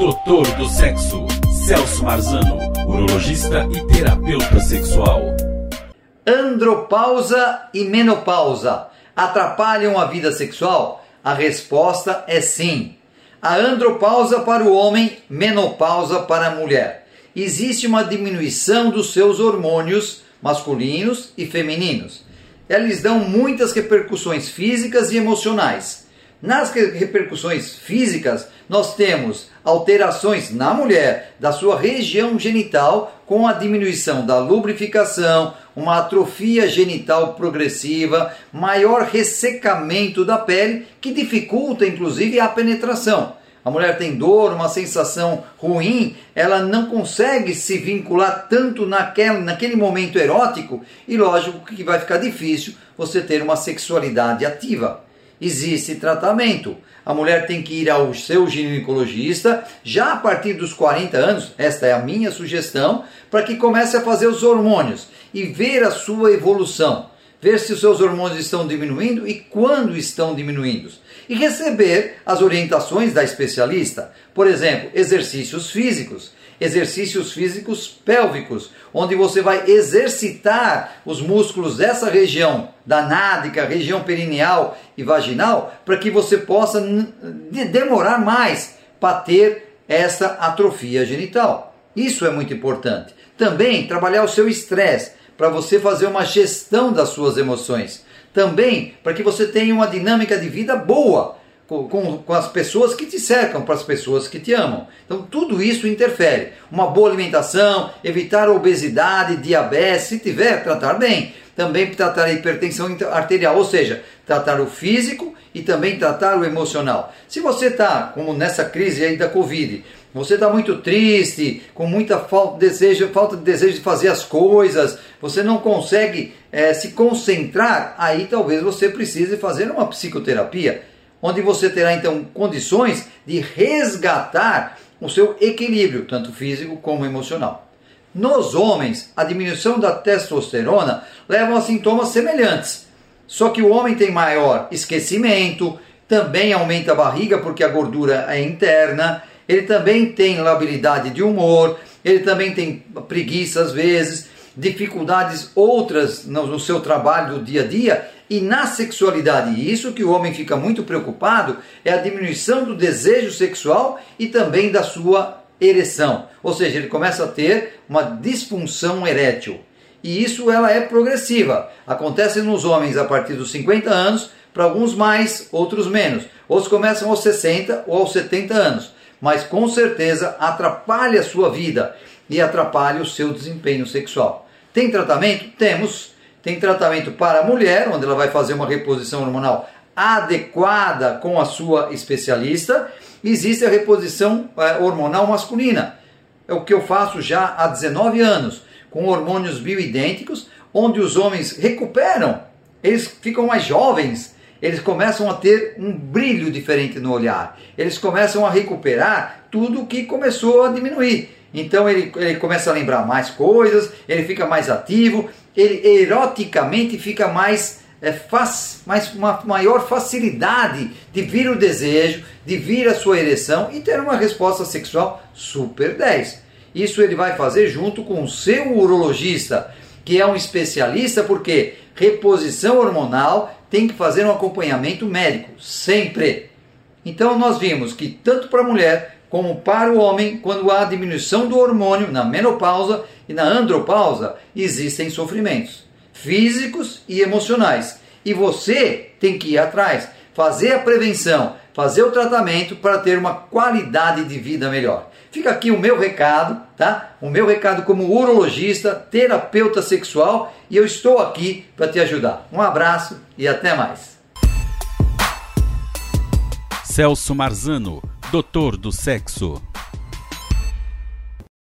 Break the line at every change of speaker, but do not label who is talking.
Doutor do Sexo, Celso Marzano, urologista e terapeuta sexual.
Andropausa e menopausa atrapalham a vida sexual? A resposta é sim. A andropausa para o homem, menopausa para a mulher. Existe uma diminuição dos seus hormônios masculinos e femininos. Eles dão muitas repercussões físicas e emocionais. Nas repercussões físicas, nós temos alterações na mulher da sua região genital com a diminuição da lubrificação, uma atrofia genital progressiva, maior ressecamento da pele que dificulta inclusive a penetração. A mulher tem dor, uma sensação ruim, ela não consegue se vincular tanto naquele, naquele momento erótico e lógico que vai ficar difícil você ter uma sexualidade ativa existe tratamento. A mulher tem que ir ao seu ginecologista já a partir dos 40 anos, esta é a minha sugestão, para que comece a fazer os hormônios e ver a sua evolução, ver se os seus hormônios estão diminuindo e quando estão diminuindo. E receber as orientações da especialista, por exemplo, exercícios físicos exercícios físicos pélvicos, onde você vai exercitar os músculos dessa região, da nádica, região perineal e vaginal, para que você possa demorar mais para ter essa atrofia genital. Isso é muito importante. Também trabalhar o seu estresse, para você fazer uma gestão das suas emoções. Também para que você tenha uma dinâmica de vida boa com, com, com, as pessoas que te cercam, para as pessoas que te amam. Então tudo isso interfere. Uma boa alimentação, evitar obesidade, diabetes, se tiver, tratar bem. Também tratar a hipertensão arterial, ou seja, tratar o físico e também tratar o emocional. Se você está, como nessa crise aí da Covid, você está muito triste, com muita falta de, desejo, falta de desejo de fazer as coisas, você não consegue é, se concentrar, aí talvez você precise fazer uma psicoterapia onde você terá então condições de resgatar o seu equilíbrio, tanto físico como emocional. Nos homens, a diminuição da testosterona leva a sintomas semelhantes, só que o homem tem maior esquecimento, também aumenta a barriga porque a gordura é interna, ele também tem labilidade de humor, ele também tem preguiça às vezes, dificuldades outras no seu trabalho do dia a dia e na sexualidade. E isso que o homem fica muito preocupado é a diminuição do desejo sexual e também da sua ereção. Ou seja, ele começa a ter uma disfunção erétil. E isso ela é progressiva. Acontece nos homens a partir dos 50 anos, para alguns mais, outros menos. Outros começam aos 60 ou aos 70 anos. Mas com certeza atrapalha a sua vida e atrapalha o seu desempenho sexual. Tem tratamento? Temos. Tem tratamento para a mulher, onde ela vai fazer uma reposição hormonal adequada com a sua especialista. Existe a reposição é, hormonal masculina. É o que eu faço já há 19 anos, com hormônios bioidênticos, onde os homens recuperam, eles ficam mais jovens, eles começam a ter um brilho diferente no olhar, eles começam a recuperar tudo que começou a diminuir. Então ele, ele começa a lembrar mais coisas, ele fica mais ativo, ele eroticamente fica mais, é, faz, mais uma maior facilidade de vir o desejo, de vir a sua ereção e ter uma resposta sexual super 10. Isso ele vai fazer junto com o seu urologista, que é um especialista, porque reposição hormonal tem que fazer um acompanhamento médico, sempre. Então nós vimos que tanto para a mulher como para o homem, quando há diminuição do hormônio na menopausa e na andropausa, existem sofrimentos físicos e emocionais. E você tem que ir atrás, fazer a prevenção, fazer o tratamento para ter uma qualidade de vida melhor. Fica aqui o meu recado, tá? O meu recado como urologista, terapeuta sexual, e eu estou aqui para te ajudar. Um abraço e até mais.
Celso Marzano Doutor do Sexo.